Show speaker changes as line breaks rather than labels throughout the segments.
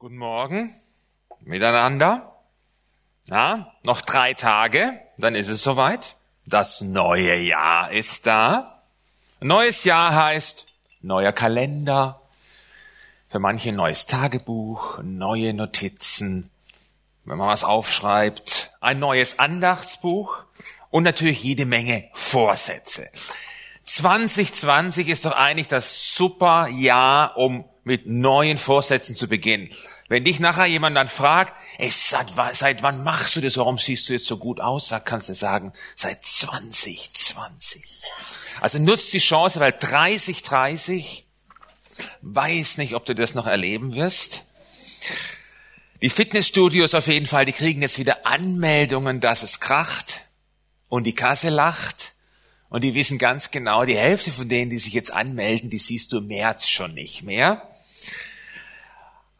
Guten Morgen miteinander. Na, noch drei Tage, dann ist es soweit. Das neue Jahr ist da. Neues Jahr heißt neuer Kalender, für manche neues Tagebuch, neue Notizen, wenn man was aufschreibt, ein neues Andachtsbuch und natürlich jede Menge Vorsätze. 2020 ist doch eigentlich das super Jahr, um mit neuen Vorsätzen zu beginnen. Wenn dich nachher jemand dann fragt, ey, seit, seit wann machst du das, warum siehst du jetzt so gut aus, sag, kannst du sagen, seit 2020. Also nutzt die Chance, weil 30, 30, weiß nicht, ob du das noch erleben wirst. Die Fitnessstudios auf jeden Fall, die kriegen jetzt wieder Anmeldungen, dass es kracht und die Kasse lacht. Und die wissen ganz genau, die Hälfte von denen, die sich jetzt anmelden, die siehst du im März schon nicht mehr.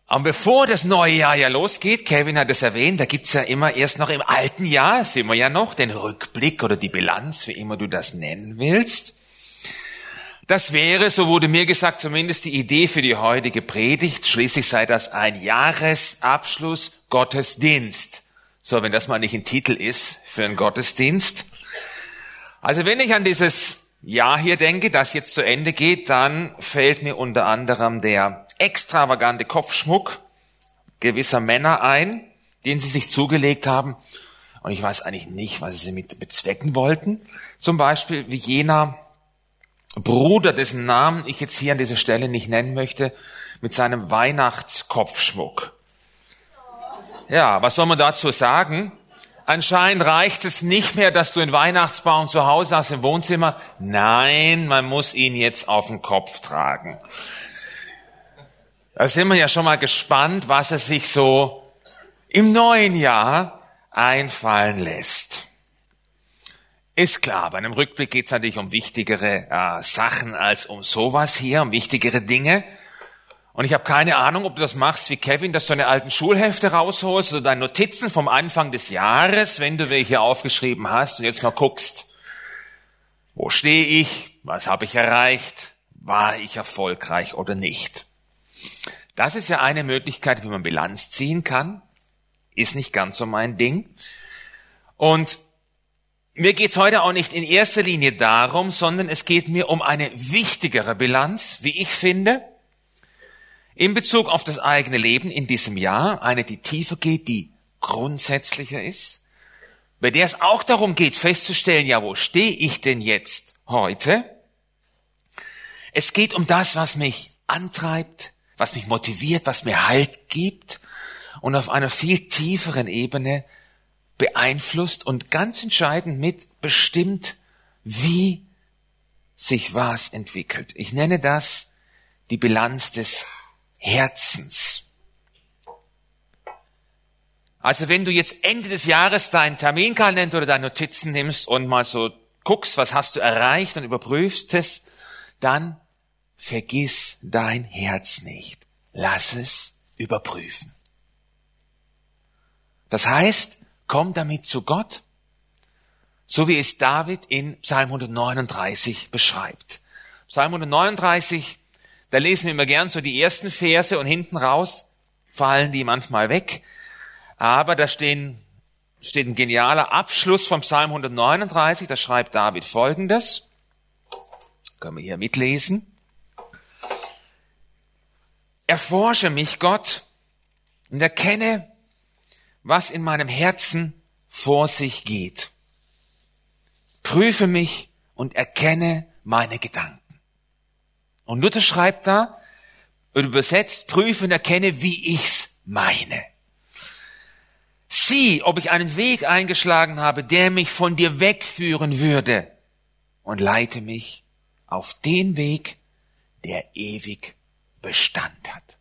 Und bevor das neue Jahr ja losgeht, Kevin hat es erwähnt, da gibt's ja immer erst noch im alten Jahr, sehen wir ja noch, den Rückblick oder die Bilanz, wie immer du das nennen willst. Das wäre, so wurde mir gesagt, zumindest die Idee für die heutige Predigt. Schließlich sei das ein Jahresabschluss Gottesdienst. So, wenn das mal nicht ein Titel ist für einen Gottesdienst. Also wenn ich an dieses Jahr hier denke, das jetzt zu Ende geht, dann fällt mir unter anderem der extravagante Kopfschmuck gewisser Männer ein, den sie sich zugelegt haben. Und ich weiß eigentlich nicht, was sie mit bezwecken wollten. Zum Beispiel wie jener Bruder, dessen Namen ich jetzt hier an dieser Stelle nicht nennen möchte, mit seinem Weihnachtskopfschmuck. Ja, was soll man dazu sagen? Anscheinend reicht es nicht mehr, dass du einen Weihnachtsbaum zu Hause hast im Wohnzimmer. Nein, man muss ihn jetzt auf den Kopf tragen. Da sind wir ja schon mal gespannt, was er sich so im neuen Jahr einfallen lässt. Ist klar, bei einem Rückblick geht es natürlich um wichtigere äh, Sachen als um sowas hier, um wichtigere Dinge. Und ich habe keine Ahnung, ob du das machst wie Kevin, dass du deine alten Schulhefte rausholst oder deine Notizen vom Anfang des Jahres, wenn du welche aufgeschrieben hast und jetzt mal guckst, wo stehe ich, was habe ich erreicht, war ich erfolgreich oder nicht. Das ist ja eine Möglichkeit, wie man Bilanz ziehen kann, ist nicht ganz so mein Ding. Und mir geht's heute auch nicht in erster Linie darum, sondern es geht mir um eine wichtigere Bilanz, wie ich finde, in Bezug auf das eigene Leben in diesem Jahr, eine, die tiefer geht, die grundsätzlicher ist, bei der es auch darum geht, festzustellen, ja, wo stehe ich denn jetzt heute? Es geht um das, was mich antreibt, was mich motiviert, was mir Halt gibt und auf einer viel tieferen Ebene beeinflusst und ganz entscheidend mit bestimmt, wie sich was entwickelt. Ich nenne das die Bilanz des Herzens. Also wenn du jetzt Ende des Jahres deinen Terminkalender oder deine Notizen nimmst und mal so guckst, was hast du erreicht und überprüfst es, dann vergiss dein Herz nicht. Lass es überprüfen. Das heißt, komm damit zu Gott, so wie es David in Psalm 139 beschreibt. Psalm 139 da lesen wir immer gern so die ersten Verse und hinten raus fallen die manchmal weg. Aber da stehen, steht ein genialer Abschluss vom Psalm 139. Da schreibt David Folgendes. Können wir hier mitlesen. Erforsche mich, Gott, und erkenne, was in meinem Herzen vor sich geht. Prüfe mich und erkenne meine Gedanken. Und Luther schreibt da, übersetzt, prüfe und erkenne, wie ich's meine. Sieh, ob ich einen Weg eingeschlagen habe, der mich von dir wegführen würde und leite mich auf den Weg, der ewig Bestand hat.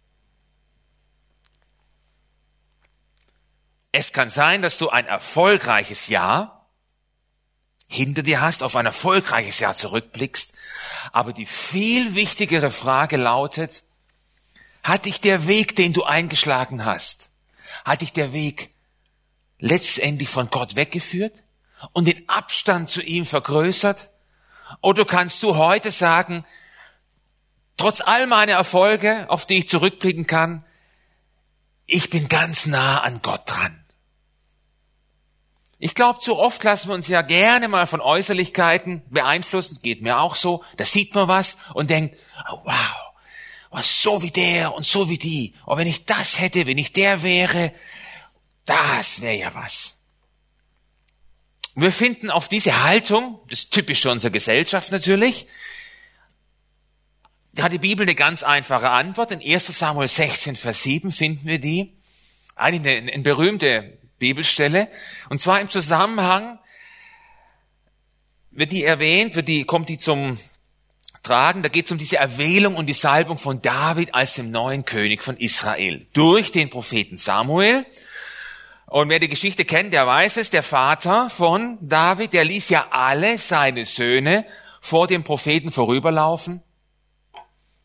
Es kann sein, dass du ein erfolgreiches Jahr hinter dir hast, auf ein erfolgreiches Jahr zurückblickst. Aber die viel wichtigere Frage lautet, hat dich der Weg, den du eingeschlagen hast, hat dich der Weg letztendlich von Gott weggeführt und den Abstand zu ihm vergrößert? Oder kannst du heute sagen, trotz all meiner Erfolge, auf die ich zurückblicken kann, ich bin ganz nah an Gott dran. Ich glaube, zu oft lassen wir uns ja gerne mal von Äußerlichkeiten beeinflussen, geht mir auch so, da sieht man was und denkt, oh, wow, was so wie der und so wie die. Oh, wenn ich das hätte, wenn ich der wäre, das wäre ja was. Wir finden auf diese Haltung, das ist typisch für unsere Gesellschaft natürlich, da hat die Bibel eine ganz einfache Antwort. In 1 Samuel 16, Vers 7 finden wir die. Eigentlich eine, eine berühmte Bibelstelle. Und zwar im Zusammenhang wird die erwähnt, wird die, kommt die zum Tragen. Da geht es um diese Erwählung und die Salbung von David als dem neuen König von Israel durch den Propheten Samuel. Und wer die Geschichte kennt, der weiß es, der Vater von David, der ließ ja alle seine Söhne vor dem Propheten vorüberlaufen,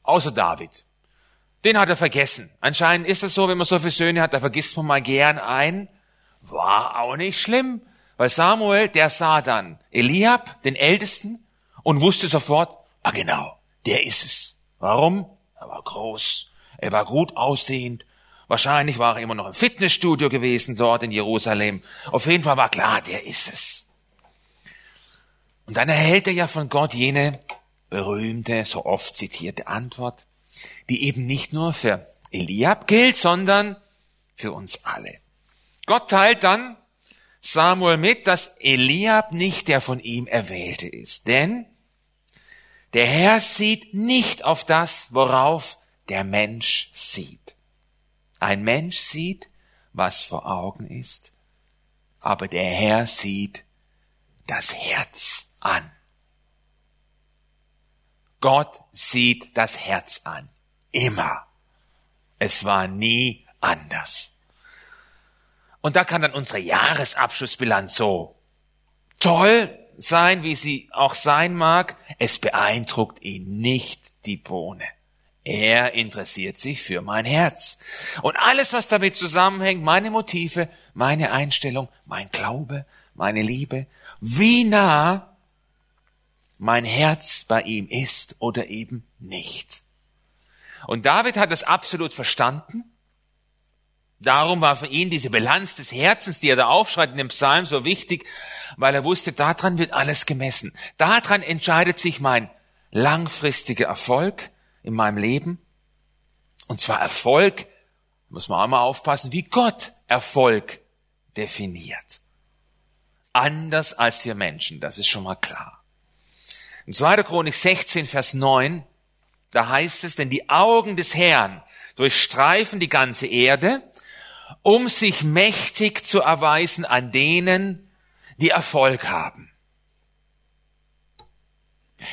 außer David. Den hat er vergessen. Anscheinend ist es so, wenn man so viele Söhne hat, da vergisst man mal gern einen. War auch nicht schlimm, weil Samuel, der sah dann Eliab, den Ältesten, und wusste sofort, ah genau, der ist es. Warum? Er war groß, er war gut aussehend, wahrscheinlich war er immer noch im Fitnessstudio gewesen dort in Jerusalem. Auf jeden Fall war klar, der ist es. Und dann erhält er ja von Gott jene berühmte, so oft zitierte Antwort, die eben nicht nur für Eliab gilt, sondern für uns alle. Gott teilt dann Samuel mit, dass Eliab nicht der von ihm Erwählte ist. Denn der Herr sieht nicht auf das, worauf der Mensch sieht. Ein Mensch sieht, was vor Augen ist, aber der Herr sieht das Herz an. Gott sieht das Herz an. Immer. Es war nie anders. Und da kann dann unsere Jahresabschlussbilanz so toll sein, wie sie auch sein mag. Es beeindruckt ihn nicht die Bohne. Er interessiert sich für mein Herz. Und alles, was damit zusammenhängt, meine Motive, meine Einstellung, mein Glaube, meine Liebe, wie nah mein Herz bei ihm ist oder eben nicht. Und David hat das absolut verstanden Darum war für ihn diese Bilanz des Herzens, die er da aufschreibt in dem Psalm, so wichtig, weil er wusste, daran wird alles gemessen. Daran entscheidet sich mein langfristiger Erfolg in meinem Leben. Und zwar Erfolg, muss man auch mal aufpassen, wie Gott Erfolg definiert. Anders als wir Menschen, das ist schon mal klar. In 2. Chronik 16, Vers 9, da heißt es, denn die Augen des Herrn durchstreifen die ganze Erde, um sich mächtig zu erweisen an denen, die Erfolg haben.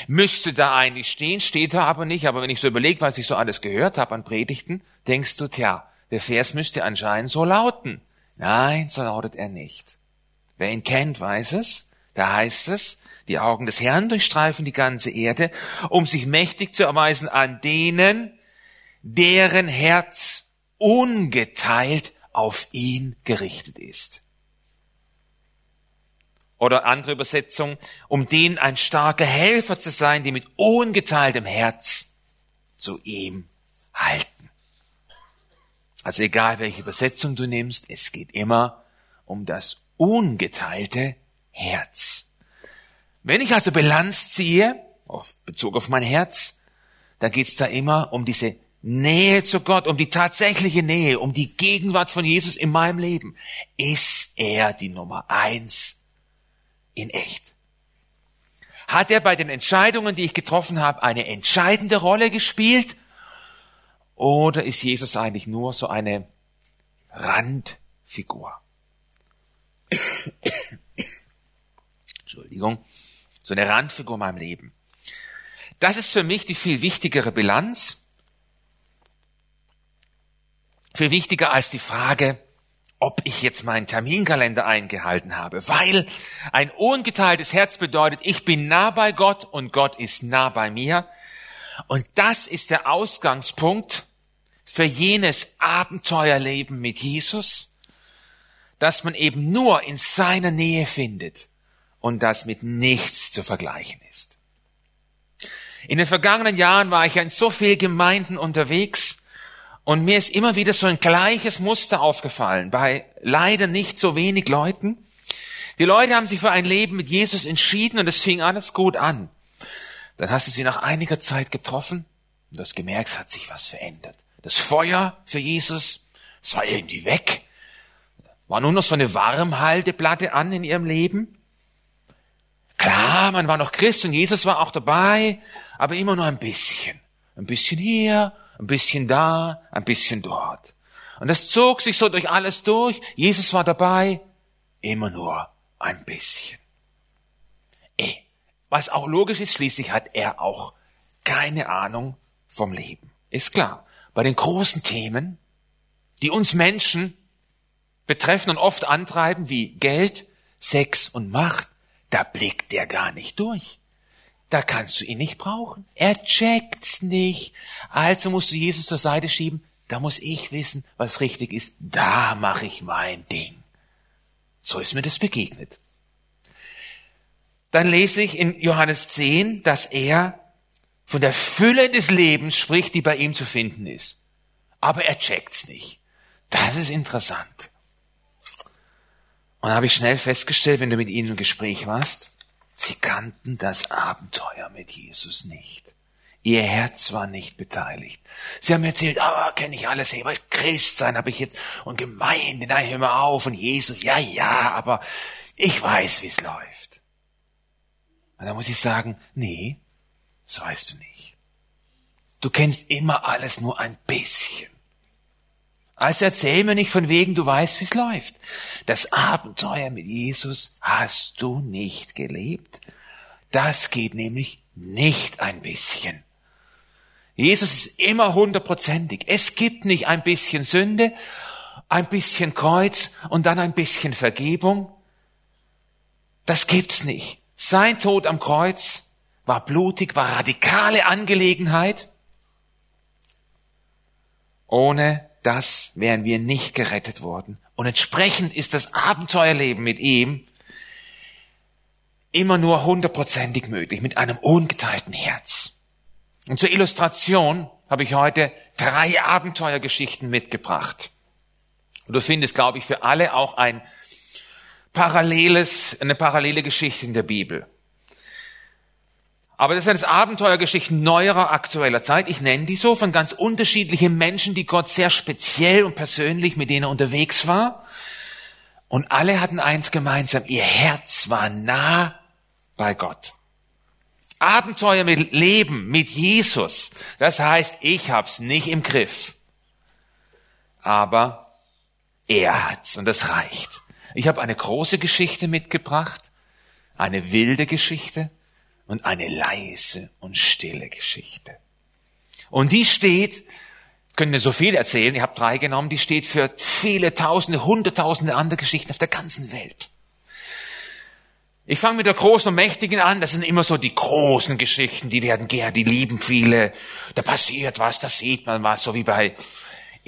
Müsste da eigentlich stehen, steht da aber nicht, aber wenn ich so überlege, was ich so alles gehört habe an Predigten, denkst du, tja, der Vers müsste anscheinend so lauten. Nein, so lautet er nicht. Wer ihn kennt, weiß es. Da heißt es, die Augen des Herrn durchstreifen die ganze Erde, um sich mächtig zu erweisen an denen, deren Herz ungeteilt auf ihn gerichtet ist. Oder andere Übersetzung, um denen ein starker Helfer zu sein, die mit ungeteiltem Herz zu ihm halten. Also egal welche Übersetzung du nimmst, es geht immer um das ungeteilte Herz. Wenn ich also Bilanz ziehe, auf Bezug auf mein Herz, dann geht's da immer um diese Nähe zu Gott, um die tatsächliche Nähe, um die Gegenwart von Jesus in meinem Leben, ist er die Nummer eins in echt. Hat er bei den Entscheidungen, die ich getroffen habe, eine entscheidende Rolle gespielt? Oder ist Jesus eigentlich nur so eine Randfigur? Entschuldigung, so eine Randfigur in meinem Leben. Das ist für mich die viel wichtigere Bilanz viel wichtiger als die Frage, ob ich jetzt meinen Terminkalender eingehalten habe, weil ein ungeteiltes Herz bedeutet, ich bin nah bei Gott und Gott ist nah bei mir. Und das ist der Ausgangspunkt für jenes Abenteuerleben mit Jesus, dass man eben nur in seiner Nähe findet und das mit nichts zu vergleichen ist. In den vergangenen Jahren war ich in so vielen Gemeinden unterwegs Und mir ist immer wieder so ein gleiches Muster aufgefallen bei leider nicht so wenig Leuten. Die Leute haben sich für ein Leben mit Jesus entschieden und es fing alles gut an. Dann hast du sie nach einiger Zeit getroffen und du hast gemerkt, es hat sich was verändert. Das Feuer für Jesus, es war irgendwie weg. War nur noch so eine Warmhalteplatte an in ihrem Leben. Klar, man war noch Christ und Jesus war auch dabei, aber immer nur ein bisschen. Ein bisschen hier, ein bisschen da, ein bisschen dort. Und das zog sich so durch alles durch. Jesus war dabei, immer nur ein bisschen. Eh, was auch logisch ist, schließlich hat er auch keine Ahnung vom Leben. Ist klar. Bei den großen Themen, die uns Menschen betreffen und oft antreiben, wie Geld, Sex und Macht, da blickt der gar nicht durch. Da kannst du ihn nicht brauchen. Er checkt's nicht. Also musst du Jesus zur Seite schieben. Da muss ich wissen, was richtig ist. Da mache ich mein Ding. So ist mir das begegnet. Dann lese ich in Johannes 10, dass er von der Fülle des Lebens spricht, die bei ihm zu finden ist. Aber er checkt's nicht. Das ist interessant. Und habe ich schnell festgestellt, wenn du mit ihnen im Gespräch warst, sie kannten das Abenteuer mit Jesus nicht. Ihr Herz war nicht beteiligt. Sie haben erzählt, ah, kenne ich alles, hey, was Christ sein habe ich jetzt und Gemeinde, nein, hör mal auf und Jesus, ja, ja, aber ich weiß, wie es läuft. Und da muss ich sagen, nee, das weißt du nicht. Du kennst immer alles nur ein bisschen. Also erzähl mir nicht von wegen, du weißt, wie es läuft. Das Abenteuer mit Jesus hast du nicht gelebt. Das geht nämlich nicht ein bisschen. Jesus ist immer hundertprozentig. Es gibt nicht ein bisschen Sünde, ein bisschen Kreuz und dann ein bisschen Vergebung. Das gibt's nicht. Sein Tod am Kreuz war blutig, war radikale Angelegenheit. Ohne das wären wir nicht gerettet worden. Und entsprechend ist das Abenteuerleben mit ihm immer nur hundertprozentig möglich, mit einem ungeteilten Herz. Und zur Illustration habe ich heute drei Abenteuergeschichten mitgebracht. Und du findest, glaube ich, für alle auch ein paralleles, eine parallele Geschichte in der Bibel. Aber das sind Abenteuergeschichten neuerer, aktueller Zeit. Ich nenne die so von ganz unterschiedlichen Menschen, die Gott sehr speziell und persönlich mit denen unterwegs war. Und alle hatten eins gemeinsam. Ihr Herz war nah bei Gott. Abenteuer mit Leben, mit Jesus. Das heißt, ich hab's nicht im Griff. Aber er hat's und das reicht. Ich habe eine große Geschichte mitgebracht, eine wilde Geschichte und eine leise und stille Geschichte. Und die steht, können wir so viel erzählen, ich habe drei genommen, die steht für viele Tausende, Hunderttausende andere Geschichten auf der ganzen Welt. Ich fange mit der Großen und Mächtigen an. Das sind immer so die großen Geschichten, die werden gern, die lieben viele. Da passiert was, da sieht man was, so wie bei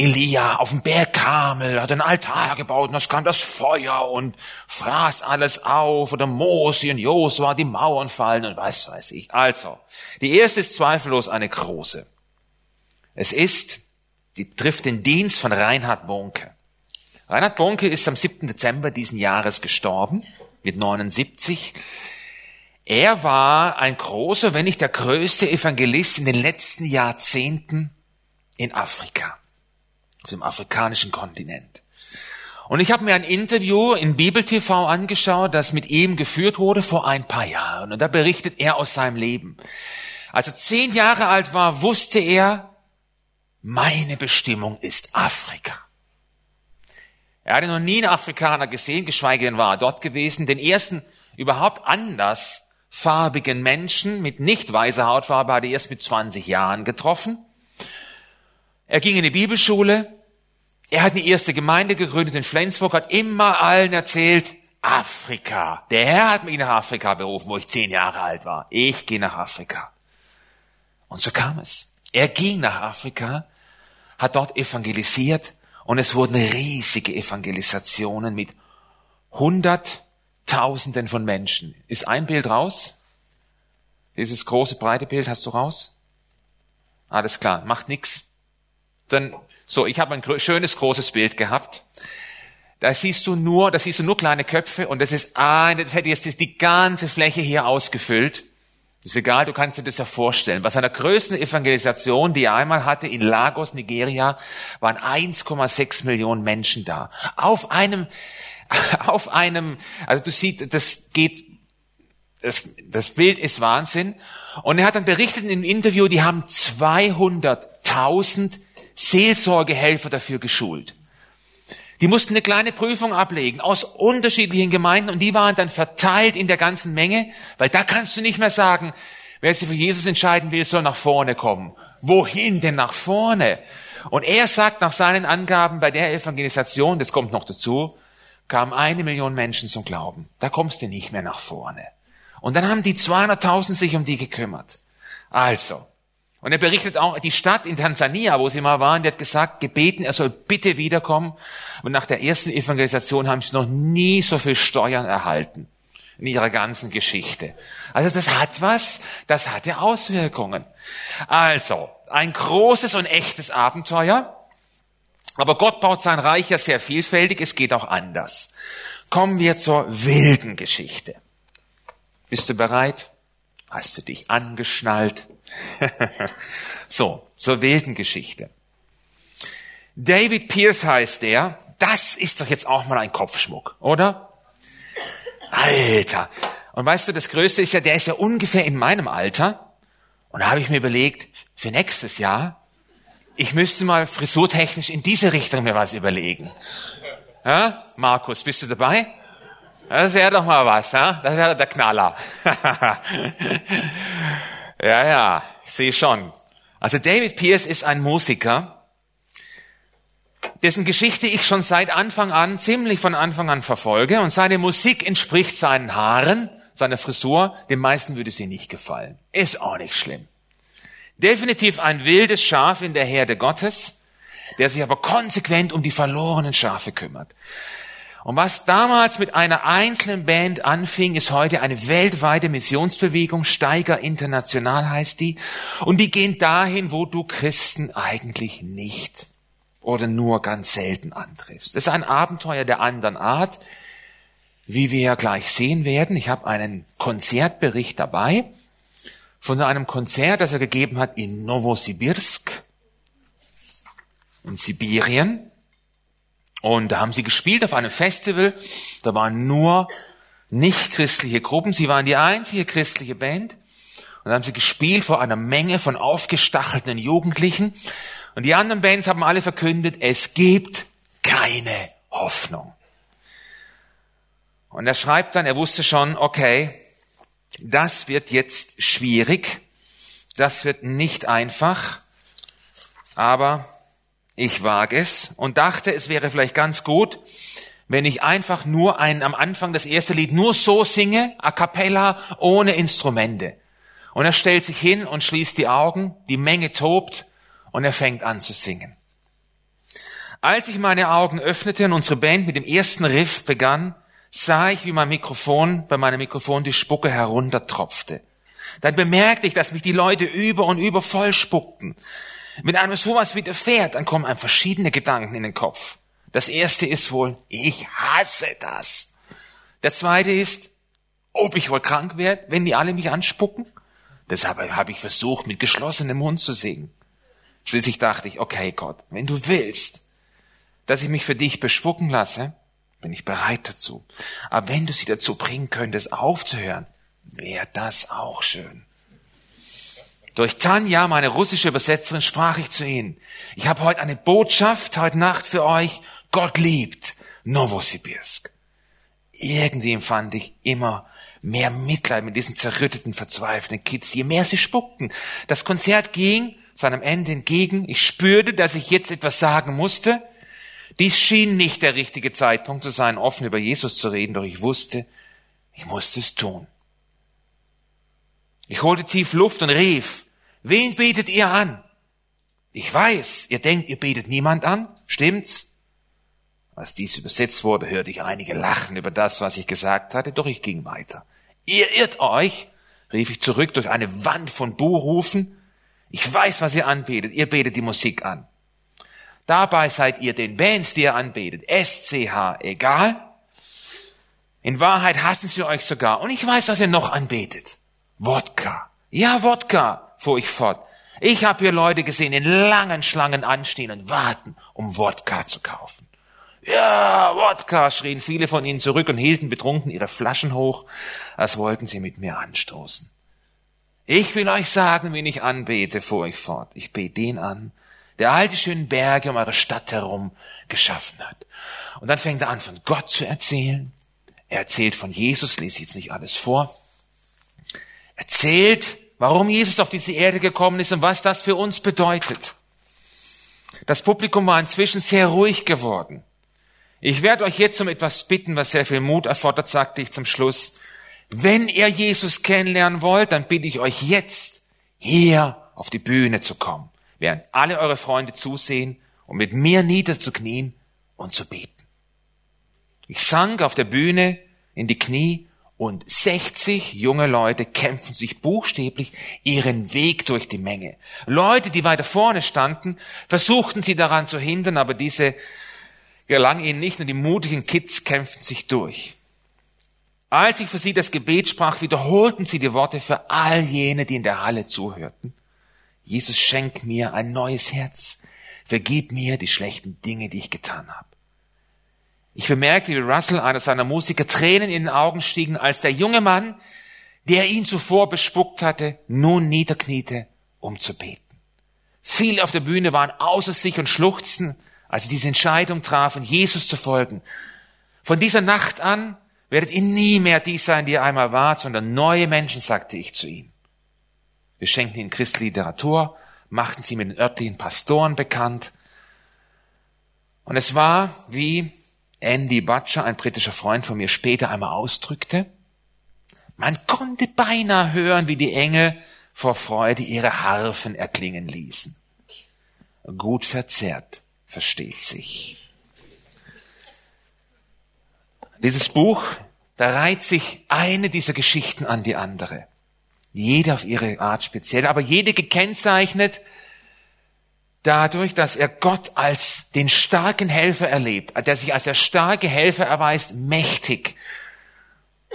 Elia auf dem Berg Karmel hat ein Altar gebaut und es kam das Feuer und fraß alles auf oder Mose und Josua, die Mauern fallen und was weiß ich. Also, die erste ist zweifellos eine große. Es ist, die trifft den Dienst von Reinhard Bonke. Reinhard Bonke ist am 7. Dezember diesen Jahres gestorben, mit 79. Er war ein großer, wenn nicht der größte Evangelist in den letzten Jahrzehnten in Afrika auf dem afrikanischen Kontinent. Und ich habe mir ein Interview in Bibel TV angeschaut, das mit ihm geführt wurde vor ein paar Jahren. Und da berichtet er aus seinem Leben. Als er zehn Jahre alt war, wusste er, meine Bestimmung ist Afrika. Er hatte noch nie einen Afrikaner gesehen, geschweige denn war er dort gewesen. Den ersten überhaupt anders farbigen Menschen mit nicht weißer Hautfarbe hat er erst mit 20 Jahren getroffen. Er ging in die Bibelschule. Er hat eine erste Gemeinde gegründet in Flensburg, hat immer allen erzählt, Afrika. Der Herr hat mich nach Afrika berufen, wo ich zehn Jahre alt war. Ich gehe nach Afrika. Und so kam es. Er ging nach Afrika, hat dort evangelisiert und es wurden riesige Evangelisationen mit Hunderttausenden von Menschen. Ist ein Bild raus? Dieses große breite Bild hast du raus? Alles klar, macht nix dann So, ich habe ein schönes großes Bild gehabt. Da siehst du nur, da siehst du nur kleine Köpfe und das ist ein, das hätte jetzt die ganze Fläche hier ausgefüllt. Ist egal, du kannst dir das ja vorstellen. Bei seiner größten Evangelisation, die er einmal hatte in Lagos, Nigeria, waren 1,6 Millionen Menschen da. Auf einem, auf einem, also du siehst, das geht, das, das Bild ist Wahnsinn. Und er hat dann berichtet in einem Interview, die haben 200.000 Seelsorgehelfer dafür geschult. Die mussten eine kleine Prüfung ablegen aus unterschiedlichen Gemeinden und die waren dann verteilt in der ganzen Menge, weil da kannst du nicht mehr sagen, wer sich für Jesus entscheiden will, soll nach vorne kommen. Wohin denn nach vorne? Und er sagt nach seinen Angaben bei der Evangelisation, das kommt noch dazu, kamen eine Million Menschen zum Glauben. Da kommst du nicht mehr nach vorne. Und dann haben die 200.000 sich um die gekümmert. Also, und er berichtet auch, die Stadt in Tansania, wo sie mal waren, die hat gesagt, gebeten, er soll bitte wiederkommen. Und nach der ersten Evangelisation haben sie noch nie so viel Steuern erhalten. In ihrer ganzen Geschichte. Also das hat was, das hatte Auswirkungen. Also, ein großes und echtes Abenteuer. Aber Gott baut sein Reich ja sehr vielfältig, es geht auch anders. Kommen wir zur wilden Geschichte. Bist du bereit? Hast du dich angeschnallt? so, zur wilden Geschichte. David Pierce heißt er. Das ist doch jetzt auch mal ein Kopfschmuck, oder? Alter. Und weißt du, das Größte ist ja, der ist ja ungefähr in meinem Alter. Und da habe ich mir überlegt, für nächstes Jahr, ich müsste mal frisurtechnisch in diese Richtung mir was überlegen. Ja? Markus, bist du dabei? Das wäre doch mal was, ja? Das wäre der Knaller. Ja, ja, ich sehe schon. Also David Pierce ist ein Musiker, dessen Geschichte ich schon seit Anfang an, ziemlich von Anfang an verfolge und seine Musik entspricht seinen Haaren, seiner Frisur. Den meisten würde sie nicht gefallen. Ist auch nicht schlimm. Definitiv ein wildes Schaf in der Herde Gottes, der sich aber konsequent um die verlorenen Schafe kümmert. Und was damals mit einer einzelnen Band anfing, ist heute eine weltweite Missionsbewegung. Steiger International heißt die. Und die gehen dahin, wo du Christen eigentlich nicht oder nur ganz selten antriffst. Das ist ein Abenteuer der anderen Art, wie wir ja gleich sehen werden. Ich habe einen Konzertbericht dabei von einem Konzert, das er gegeben hat in Novosibirsk in Sibirien. Und da haben sie gespielt auf einem Festival. Da waren nur nicht christliche Gruppen. Sie waren die einzige christliche Band. Und da haben sie gespielt vor einer Menge von aufgestachelten Jugendlichen. Und die anderen Bands haben alle verkündet, es gibt keine Hoffnung. Und er schreibt dann, er wusste schon, okay, das wird jetzt schwierig, das wird nicht einfach, aber ich wage es und dachte, es wäre vielleicht ganz gut, wenn ich einfach nur ein, am Anfang das erste Lied nur so singe, a cappella, ohne Instrumente. Und er stellt sich hin und schließt die Augen, die Menge tobt und er fängt an zu singen. Als ich meine Augen öffnete und unsere Band mit dem ersten Riff begann, sah ich, wie mein Mikrofon, bei meinem Mikrofon die Spucke heruntertropfte. Dann bemerkte ich, dass mich die Leute über und über voll spuckten. Wenn einem sowas widerfährt, dann kommen einem verschiedene Gedanken in den Kopf. Das erste ist wohl, ich hasse das. Der zweite ist, ob ich wohl krank werde, wenn die alle mich anspucken. Deshalb habe ich versucht, mit geschlossenem Mund zu singen. Schließlich dachte ich, okay Gott, wenn du willst, dass ich mich für dich bespucken lasse, bin ich bereit dazu. Aber wenn du sie dazu bringen könntest, aufzuhören, wäre das auch schön. Durch Tanja, meine russische Übersetzerin, sprach ich zu ihnen. Ich habe heute eine Botschaft, heute Nacht für euch. Gott liebt Novosibirsk. Irgendwie empfand ich immer mehr Mitleid mit diesen zerrütteten, verzweifelten Kids, je mehr sie spuckten. Das Konzert ging seinem Ende entgegen. Ich spürte, dass ich jetzt etwas sagen musste. Dies schien nicht der richtige Zeitpunkt zu sein, offen über Jesus zu reden, doch ich wusste, ich musste es tun. Ich holte tief Luft und rief, wen betet ihr an? Ich weiß, ihr denkt, ihr betet niemand an, stimmt's? Als dies übersetzt wurde, hörte ich einige lachen über das, was ich gesagt hatte, doch ich ging weiter. Ihr irrt euch, rief ich zurück durch eine Wand von Buhrufen. Ich weiß, was ihr anbetet, ihr betet die Musik an. Dabei seid ihr den Bands, die ihr anbetet, SCH, egal. In Wahrheit hassen sie euch sogar. Und ich weiß, was ihr noch anbetet. Wodka. Ja, Wodka, fuhr ich fort. Ich habe hier Leute gesehen, in langen Schlangen anstehen und warten, um Wodka zu kaufen. Ja, Wodka, schrien viele von ihnen zurück und hielten betrunken ihre Flaschen hoch, als wollten sie mit mir anstoßen. Ich will euch sagen, wen ich anbete, fuhr ich fort. Ich bete den an, der all die schönen Berge um eure Stadt herum geschaffen hat. Und dann fängt er an, von Gott zu erzählen. Er erzählt von Jesus, lese ich jetzt nicht alles vor. Erzählt, warum Jesus auf diese Erde gekommen ist und was das für uns bedeutet. Das Publikum war inzwischen sehr ruhig geworden. Ich werde euch jetzt um etwas bitten, was sehr viel Mut erfordert, sagte ich zum Schluss. Wenn ihr Jesus kennenlernen wollt, dann bitte ich euch jetzt, hier auf die Bühne zu kommen, während alle eure Freunde zusehen und mit mir niederzuknien und zu beten. Ich sank auf der Bühne in die Knie und 60 junge Leute kämpfen sich buchstäblich ihren Weg durch die Menge. Leute, die weiter vorne standen, versuchten sie daran zu hindern, aber diese gelang ihnen nicht und die mutigen Kids kämpften sich durch. Als ich für sie das Gebet sprach, wiederholten sie die Worte für all jene, die in der Halle zuhörten. Jesus, schenk mir ein neues Herz. Vergib mir die schlechten Dinge, die ich getan habe. Ich bemerkte, wie Russell, einer seiner Musiker, Tränen in den Augen stiegen, als der junge Mann, der ihn zuvor bespuckt hatte, nun niederkniete, um zu beten. Viele auf der Bühne waren außer sich und schluchzten, als sie diese Entscheidung trafen, Jesus zu folgen. Von dieser Nacht an werdet ihr nie mehr die sein, die ihr einmal wart, sondern neue Menschen, sagte ich zu ihm. Wir schenkten ihnen christliche Literatur, machten sie mit den örtlichen Pastoren bekannt. Und es war, wie Andy Butcher, ein britischer Freund von mir, später einmal ausdrückte, man konnte beinahe hören, wie die Engel vor Freude ihre Harfen erklingen ließen. Gut verzerrt versteht sich. Dieses Buch, da reiht sich eine dieser Geschichten an die andere. Jede auf ihre Art speziell, aber jede gekennzeichnet dadurch, dass er Gott als den starken Helfer erlebt, der sich als der starke Helfer erweist, mächtig,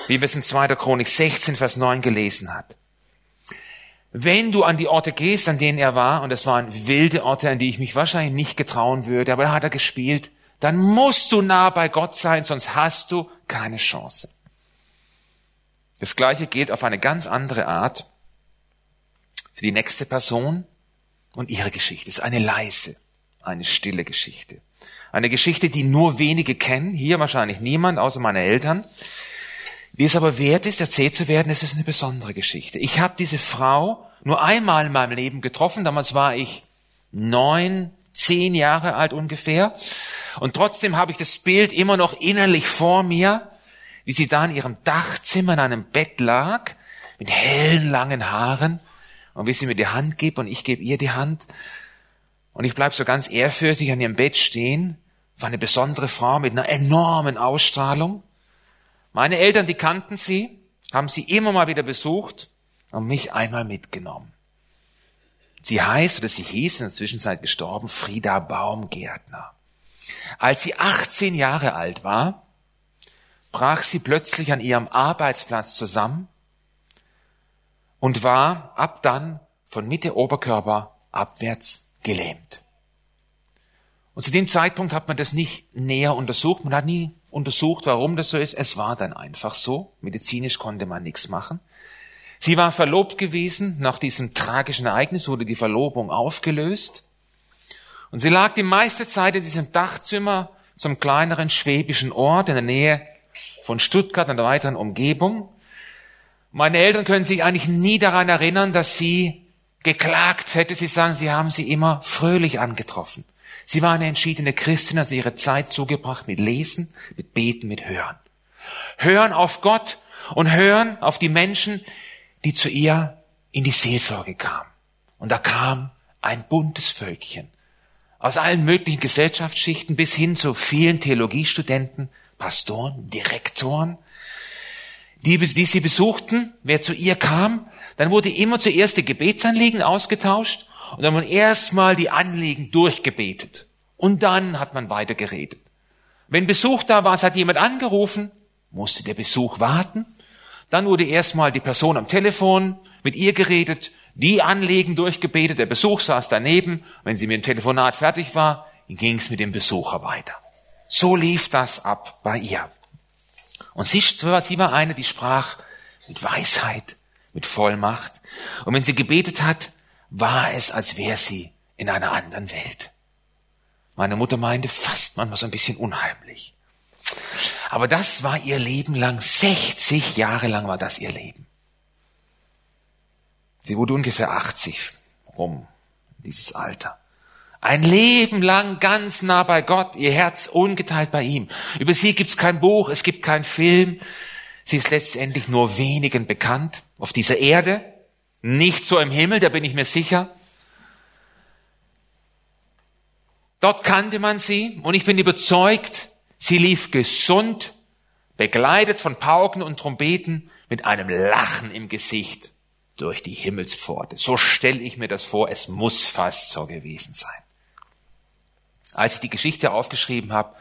wie wir es in 2. Chronik 16, Vers 9 gelesen hat. Wenn du an die Orte gehst, an denen er war, und es waren wilde Orte, an die ich mich wahrscheinlich nicht getrauen würde, aber da hat er gespielt, dann musst du nah bei Gott sein, sonst hast du keine Chance. Das gleiche gilt auf eine ganz andere Art für die nächste Person und ihre Geschichte. Es ist eine leise, eine stille Geschichte. Eine Geschichte, die nur wenige kennen, hier wahrscheinlich niemand, außer meine Eltern. Wie es aber wert ist, erzählt zu werden, es ist eine besondere Geschichte. Ich habe diese Frau nur einmal in meinem Leben getroffen. Damals war ich neun, zehn Jahre alt ungefähr. Und trotzdem habe ich das Bild immer noch innerlich vor mir, wie sie da in ihrem Dachzimmer in einem Bett lag, mit hellen, langen Haaren, und wie sie mir die Hand gibt und ich gebe ihr die Hand. Und ich bleib so ganz ehrfürchtig an ihrem Bett stehen. War eine besondere Frau mit einer enormen Ausstrahlung. Meine Eltern, die kannten sie, haben sie immer mal wieder besucht und mich einmal mitgenommen. Sie heißt oder sie hieß in der Zwischenzeit gestorben Frieda Baumgärtner. Als sie 18 Jahre alt war, brach sie plötzlich an ihrem Arbeitsplatz zusammen und war ab dann von Mitte Oberkörper abwärts gelähmt. Und zu dem Zeitpunkt hat man das nicht näher untersucht. Man hat nie untersucht, warum das so ist. Es war dann einfach so. Medizinisch konnte man nichts machen. Sie war verlobt gewesen. Nach diesem tragischen Ereignis wurde die Verlobung aufgelöst. Und sie lag die meiste Zeit in diesem Dachzimmer zum kleineren schwäbischen Ort in der Nähe von Stuttgart und der weiteren Umgebung. Meine Eltern können sich eigentlich nie daran erinnern, dass sie geklagt hätte. Sie sagen, sie haben sie immer fröhlich angetroffen. Sie war eine entschiedene Christin, hat ihre Zeit zugebracht mit Lesen, mit Beten, mit Hören. Hören auf Gott und hören auf die Menschen, die zu ihr in die Seelsorge kamen. Und da kam ein buntes Völkchen aus allen möglichen Gesellschaftsschichten bis hin zu vielen Theologiestudenten, Pastoren, Direktoren, die, die sie besuchten, wer zu ihr kam, dann wurde immer zuerst die Gebetsanliegen ausgetauscht und dann wurden erstmal die Anliegen durchgebetet. Und dann hat man weiter geredet. Wenn Besuch da war, es hat jemand angerufen, musste der Besuch warten. Dann wurde erstmal die Person am Telefon mit ihr geredet, die Anliegen durchgebetet, der Besuch saß daneben. Wenn sie mit dem Telefonat fertig war, ging es mit dem Besucher weiter. So lief das ab bei ihr. Und sie, sie war eine, die sprach mit Weisheit, mit Vollmacht. Und wenn sie gebetet hat, war es, als wäre sie in einer anderen Welt. Meine Mutter meinte fast manchmal so ein bisschen unheimlich. Aber das war ihr Leben lang, 60 Jahre lang war das ihr Leben. Sie wurde ungefähr 80 rum, dieses Alter. Ein Leben lang ganz nah bei Gott, ihr Herz ungeteilt bei ihm. Über sie gibt's kein Buch, es gibt keinen Film. Sie ist letztendlich nur wenigen bekannt auf dieser Erde, nicht so im Himmel, da bin ich mir sicher. Dort kannte man sie und ich bin überzeugt, sie lief gesund, begleitet von Pauken und Trompeten, mit einem Lachen im Gesicht durch die Himmelspforte. So stelle ich mir das vor, es muss fast so gewesen sein. Als ich die Geschichte aufgeschrieben habe,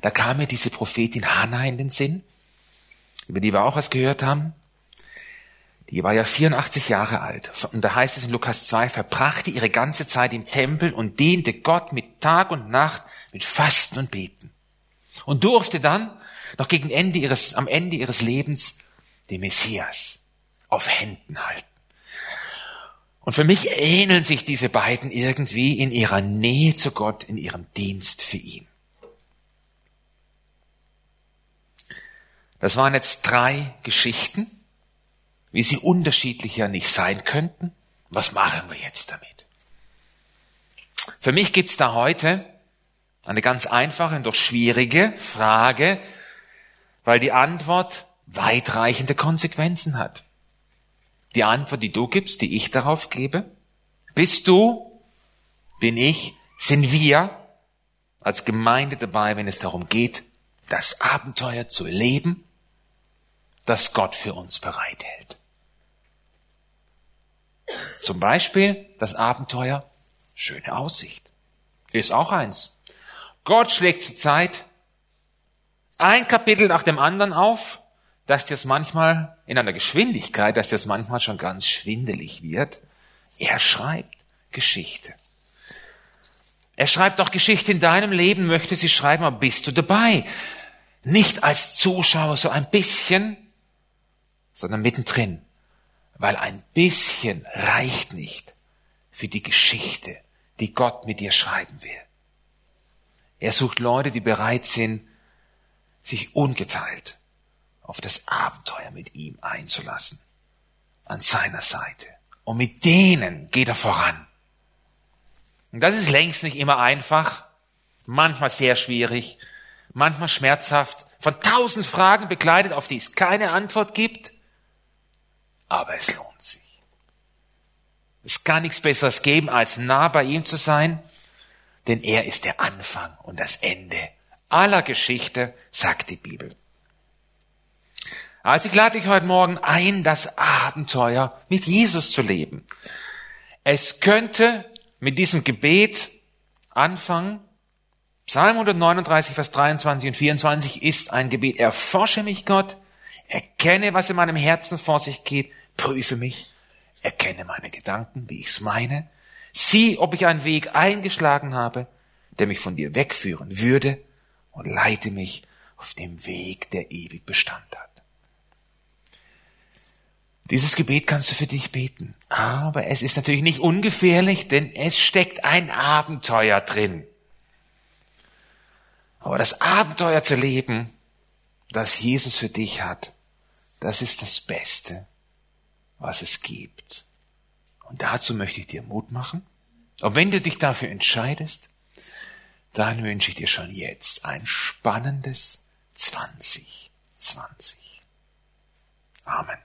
da kam mir diese Prophetin Hannah in den Sinn, über die wir auch was gehört haben. Die war ja 84 Jahre alt. Und da heißt es in Lukas 2, verbrachte ihre ganze Zeit im Tempel und diente Gott mit Tag und Nacht mit Fasten und Beten. Und durfte dann noch gegen Ende ihres, am Ende ihres Lebens den Messias auf Händen halten. Und für mich ähneln sich diese beiden irgendwie in ihrer Nähe zu Gott, in ihrem Dienst für ihn. Das waren jetzt drei Geschichten, wie sie unterschiedlicher nicht sein könnten. Was machen wir jetzt damit? Für mich gibt's da heute eine ganz einfache und doch schwierige Frage, weil die Antwort weitreichende Konsequenzen hat die Antwort, die du gibst, die ich darauf gebe? Bist du, bin ich, sind wir als Gemeinde dabei, wenn es darum geht, das Abenteuer zu leben, das Gott für uns bereithält? Zum Beispiel das Abenteuer schöne Aussicht. Ist auch eins. Gott schlägt zur Zeit ein Kapitel nach dem anderen auf dass das manchmal in einer Geschwindigkeit, dass das manchmal schon ganz schwindelig wird. Er schreibt Geschichte. Er schreibt auch Geschichte in deinem Leben, möchte sie schreiben, aber bist du dabei? Nicht als Zuschauer so ein bisschen, sondern mittendrin. Weil ein bisschen reicht nicht für die Geschichte, die Gott mit dir schreiben will. Er sucht Leute, die bereit sind, sich ungeteilt auf das Abenteuer mit ihm einzulassen. An seiner Seite. Und mit denen geht er voran. Und das ist längst nicht immer einfach, manchmal sehr schwierig, manchmal schmerzhaft, von tausend Fragen begleitet, auf die es keine Antwort gibt, aber es lohnt sich. Es kann nichts Besseres geben, als nah bei ihm zu sein, denn er ist der Anfang und das Ende aller Geschichte, sagt die Bibel. Also ich lade dich heute Morgen ein, das Abenteuer mit Jesus zu leben. Es könnte mit diesem Gebet anfangen. Psalm 139, Vers 23 und 24 ist ein Gebet. Erforsche mich, Gott, erkenne, was in meinem Herzen vor sich geht, prüfe mich, erkenne meine Gedanken, wie ich's meine, sieh, ob ich einen Weg eingeschlagen habe, der mich von dir wegführen würde, und leite mich auf dem Weg, der ewig Bestand hat. Dieses Gebet kannst du für dich beten. Aber es ist natürlich nicht ungefährlich, denn es steckt ein Abenteuer drin. Aber das Abenteuer zu leben, das Jesus für dich hat, das ist das Beste, was es gibt. Und dazu möchte ich dir Mut machen. Und wenn du dich dafür entscheidest, dann wünsche ich dir schon jetzt ein spannendes 2020. Amen.